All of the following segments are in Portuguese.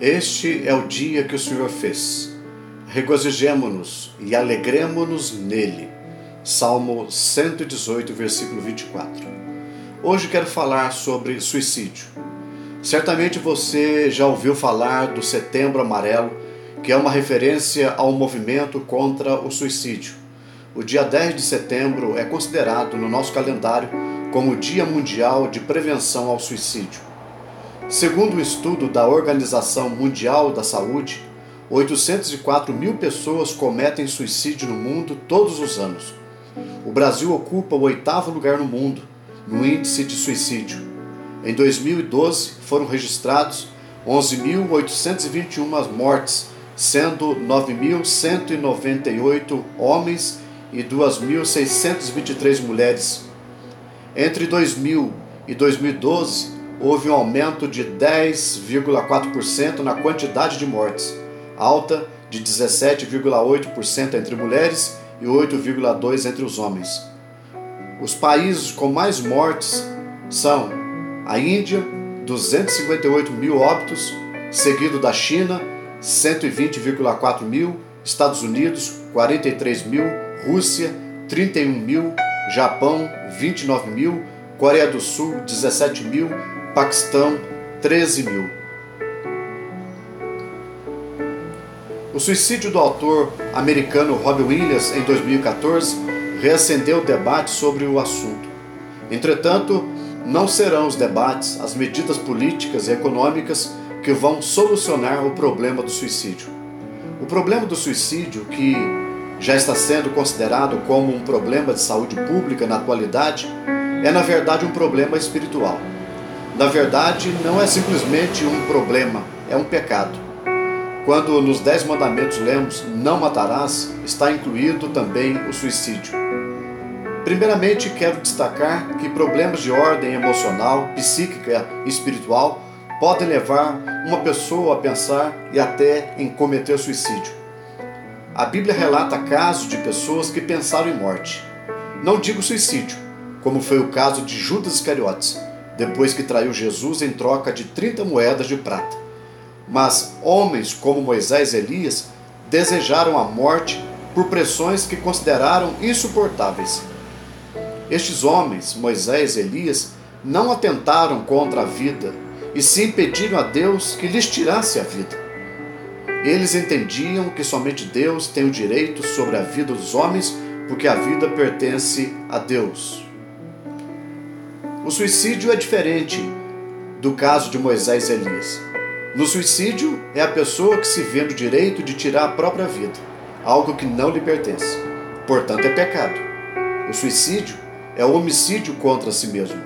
Este é o dia que o Senhor fez. Regozijemo-nos e alegremo-nos nele. Salmo 118, versículo 24. Hoje quero falar sobre suicídio. Certamente você já ouviu falar do Setembro Amarelo, que é uma referência ao movimento contra o suicídio. O dia 10 de setembro é considerado no nosso calendário como o Dia Mundial de Prevenção ao Suicídio. Segundo um estudo da Organização Mundial da Saúde, 804 mil pessoas cometem suicídio no mundo todos os anos. O Brasil ocupa o oitavo lugar no mundo no índice de suicídio. Em 2012 foram registrados 11.821 mortes, sendo 9.198 homens e 2.623 mulheres. Entre 2000 e 2012, houve um aumento de 10,4% na quantidade de mortes, alta de 17,8% entre mulheres e 8,2% entre os homens. Os países com mais mortes são a Índia, 258 mil óbitos, seguido da China, 120,4 mil, Estados Unidos, 43 mil, Rússia, 31 mil, Japão, 29 mil, Coreia do Sul, 17 mil, Paquistão, 13 mil. O suicídio do autor americano Robbie Williams em 2014 reacendeu o debate sobre o assunto. Entretanto, não serão os debates, as medidas políticas e econômicas que vão solucionar o problema do suicídio. O problema do suicídio, que já está sendo considerado como um problema de saúde pública na atualidade, é na verdade um problema espiritual. Na verdade, não é simplesmente um problema, é um pecado. Quando nos Dez Mandamentos lemos não matarás, está incluído também o suicídio. Primeiramente, quero destacar que problemas de ordem emocional, psíquica e espiritual podem levar uma pessoa a pensar e até em cometer suicídio. A Bíblia relata casos de pessoas que pensaram em morte. Não digo suicídio, como foi o caso de Judas Iscariotes, depois que traiu Jesus em troca de 30 moedas de prata. Mas homens como Moisés e Elias desejaram a morte por pressões que consideraram insuportáveis. Estes homens, Moisés e Elias, não atentaram contra a vida, e sim pediram a Deus que lhes tirasse a vida. Eles entendiam que somente Deus tem o direito sobre a vida dos homens, porque a vida pertence a Deus. O suicídio é diferente do caso de Moisés e Elias. No suicídio, é a pessoa que se vê no direito de tirar a própria vida, algo que não lhe pertence. Portanto, é pecado. O suicídio é o homicídio contra si mesmo.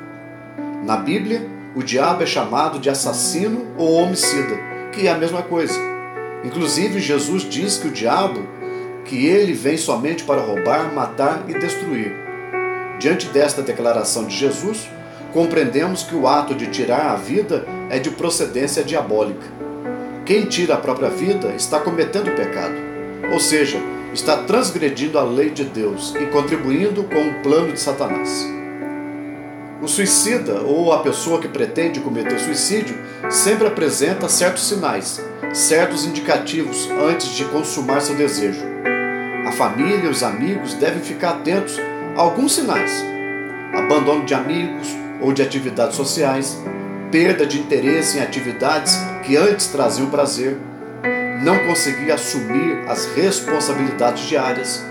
Na Bíblia, o diabo é chamado de assassino ou homicida, que é a mesma coisa. Inclusive, Jesus diz que o diabo, que ele vem somente para roubar, matar e destruir. Diante desta declaração de Jesus, compreendemos que o ato de tirar a vida é de procedência diabólica. Quem tira a própria vida está cometendo pecado, ou seja, está transgredindo a lei de Deus e contribuindo com o plano de Satanás. O suicida ou a pessoa que pretende cometer suicídio sempre apresenta certos sinais, certos indicativos antes de consumar seu desejo. A família e os amigos devem ficar atentos a alguns sinais: abandono de amigos ou de atividades sociais, perda de interesse em atividades que antes traziam prazer, não conseguir assumir as responsabilidades diárias,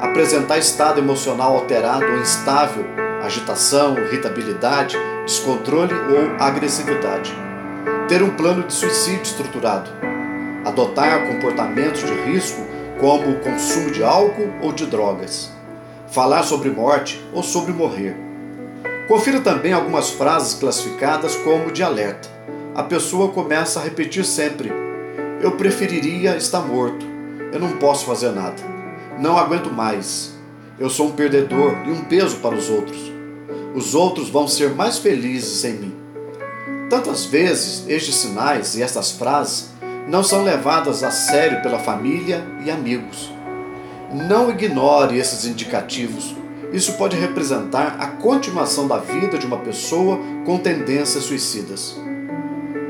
apresentar estado emocional alterado ou instável, agitação, irritabilidade, descontrole ou agressividade ter um plano de suicídio estruturado, adotar comportamentos de risco como o consumo de álcool ou de drogas, falar sobre morte ou sobre morrer. Confira também algumas frases classificadas como de alerta. A pessoa começa a repetir sempre: Eu preferiria estar morto. Eu não posso fazer nada. Não aguento mais. Eu sou um perdedor e um peso para os outros. Os outros vão ser mais felizes sem mim. Tantas vezes estes sinais e estas frases não são levadas a sério pela família e amigos. Não ignore esses indicativos. Isso pode representar a continuação da vida de uma pessoa com tendências suicidas.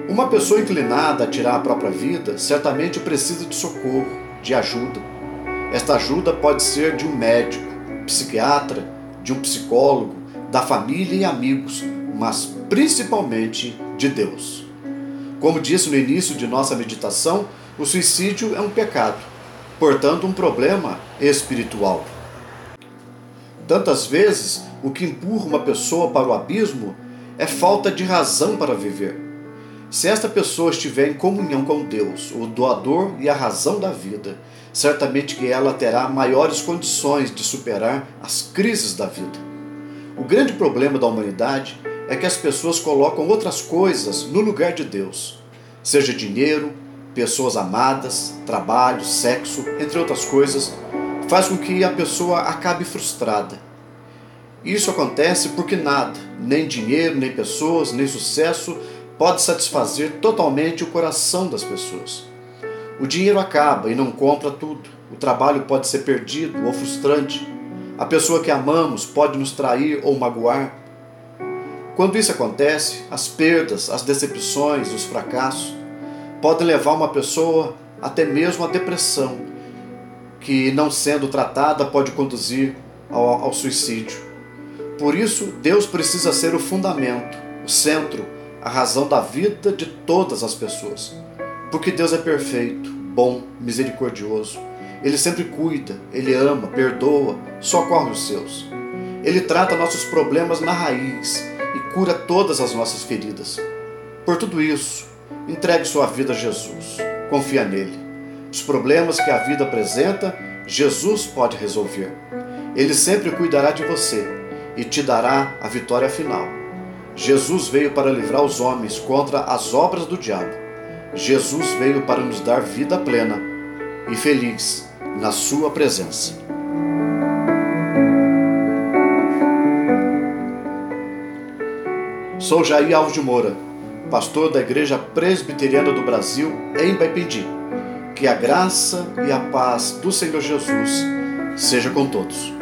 Uma pessoa inclinada a tirar a própria vida certamente precisa de socorro, de ajuda. Esta ajuda pode ser de um médico, psiquiatra, de um psicólogo, da família e amigos, mas principalmente de Deus. Como disse no início de nossa meditação, o suicídio é um pecado, portanto, um problema espiritual. Tantas vezes, o que empurra uma pessoa para o abismo é falta de razão para viver. Se esta pessoa estiver em comunhão com Deus, o doador e a razão da vida, certamente que ela terá maiores condições de superar as crises da vida. O grande problema da humanidade é que as pessoas colocam outras coisas no lugar de Deus, seja dinheiro, pessoas amadas, trabalho, sexo, entre outras coisas, faz com que a pessoa acabe frustrada. Isso acontece porque nada, nem dinheiro, nem pessoas, nem sucesso, pode satisfazer totalmente o coração das pessoas. O dinheiro acaba e não compra tudo. O trabalho pode ser perdido ou frustrante. A pessoa que amamos pode nos trair ou magoar. Quando isso acontece, as perdas, as decepções, os fracassos podem levar uma pessoa até mesmo à depressão, que, não sendo tratada, pode conduzir ao, ao suicídio. Por isso, Deus precisa ser o fundamento, o centro, a razão da vida de todas as pessoas. Porque Deus é perfeito, bom, misericordioso. Ele sempre cuida, ele ama, perdoa, socorre os seus. Ele trata nossos problemas na raiz e cura todas as nossas feridas. Por tudo isso, entregue sua vida a Jesus. Confia nele. Os problemas que a vida apresenta, Jesus pode resolver. Ele sempre cuidará de você e te dará a vitória final. Jesus veio para livrar os homens contra as obras do diabo. Jesus veio para nos dar vida plena e feliz na Sua presença. Sou Jair Alves de Moura, pastor da Igreja Presbiteriana do Brasil, em Baipendi. Que a graça e a paz do Senhor Jesus seja com todos.